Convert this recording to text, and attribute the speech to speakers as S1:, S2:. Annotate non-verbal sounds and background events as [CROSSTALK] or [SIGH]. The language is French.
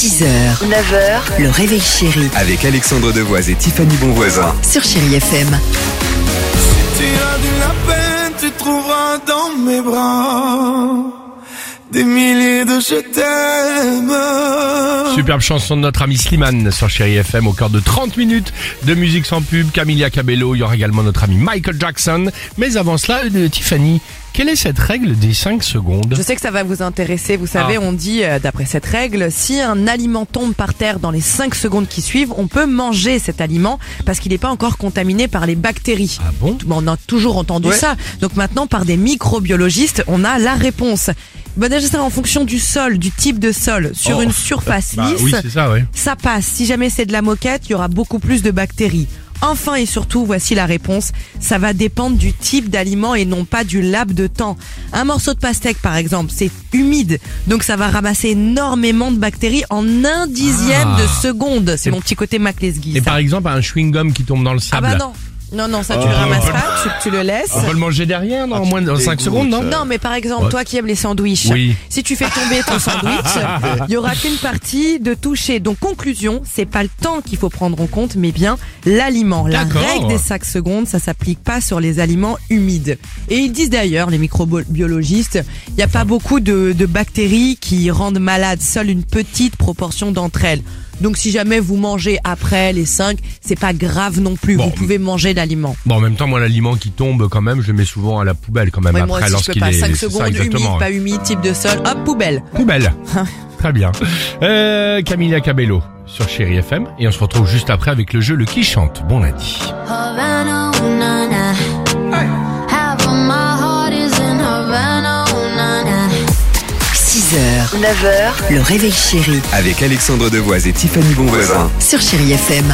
S1: 6h, 9h, le réveil chéri
S2: Avec Alexandre Devoise et Tiffany Bonvoisin.
S1: sur Chérie FM.
S3: Tu as de la peine, tu trouveras dans mes bras des milliers de je t'aime.
S4: Superbe chanson de notre ami Slimane sur Chéri FM au cœur de 30 minutes de musique sans pub. Camilla Cabello, il y aura également notre ami Michael Jackson. Mais avant cela, euh, Tiffany, quelle est cette règle des 5 secondes
S5: Je sais que ça va vous intéresser. Vous savez,
S4: Ah.
S5: on dit, euh, d'après cette règle, si un aliment tombe par terre dans les 5 secondes qui suivent, on peut manger cet aliment parce qu'il n'est pas encore contaminé par les bactéries.
S4: Ah bon?
S5: On a toujours entendu
S4: Ouais.
S5: ça. Donc maintenant, par des microbiologistes, on a la réponse. Bon, déjà, c'est en fonction du sol, du type de sol, sur
S4: Oh.
S5: une surface
S4: Bah
S5: lisse.
S4: oui, c'est ça, ouais.
S5: ça passe. Si jamais c'est de la moquette, il y aura beaucoup plus de bactéries. Enfin et surtout, voici la réponse. Ça va dépendre du type d'aliment et non pas du laps de temps. Un morceau de pastèque, par exemple, c'est humide. Donc ça va ramasser énormément de bactéries en un dixième
S4: Ah.
S5: de seconde. C'est mon petit côté Maclesguy.
S4: Et
S5: ça.
S4: par exemple, un chewing-gum qui tombe dans le
S5: ah
S4: sable.
S5: bah non. Non, non, ça tu
S4: Oh.
S5: le ramasses pas, tu, tu le laisses.
S4: On peut le manger derrière, non, en moins de 5 secondes, non
S5: Non, mais par exemple,
S4: Ouais.
S5: toi qui aimes les sandwichs,
S4: Oui.
S5: si tu fais tomber ton sandwich, [LAUGHS] il y aura qu'une partie de toucher. Donc conclusion, c'est pas le temps qu'il faut prendre en compte, mais bien l'aliment. La
S4: D'accord.
S5: règle des 5 secondes, ça s'applique pas sur les aliments humides. Et ils disent d'ailleurs, les microbiologistes, il n'y a pas beaucoup de, de bactéries qui rendent malade, seule une petite proportion d'entre elles. Donc si jamais vous mangez après les 5, c'est pas grave non plus.
S4: Bon.
S5: vous pouvez manger l'aliment.
S4: Bon, en même temps, moi, l'aliment qui tombe, quand même, je le mets souvent à la poubelle, quand même,
S5: Ouais,
S4: après,
S5: moi aussi, je peux
S4: lorsqu'il
S5: pas.
S4: est...
S5: 5
S4: c'est ça,
S5: secondes, humide,
S4: exactement,
S5: pas humide, type de sol, hop, poubelle.
S4: Poubelle. [LAUGHS] Très bien. Euh, Camilla Cabello sur Chéri FM. Et on se retrouve juste après avec le jeu Le Qui Chante. Bon lundi.
S6: Na, na.
S1: 6h, 9h, le réveil chéri
S2: Avec Alexandre Devoise et Tiffany Bonvoisin.
S1: sur Chérie FM.